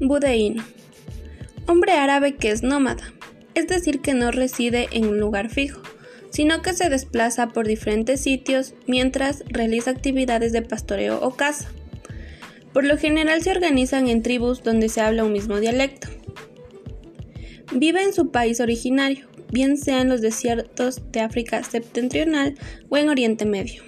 Budeíno. Hombre árabe que es nómada, es decir, que no reside en un lugar fijo, sino que se desplaza por diferentes sitios mientras realiza actividades de pastoreo o caza. Por lo general se organizan en tribus donde se habla un mismo dialecto. Vive en su país originario, bien sea en los desiertos de África septentrional o en Oriente Medio.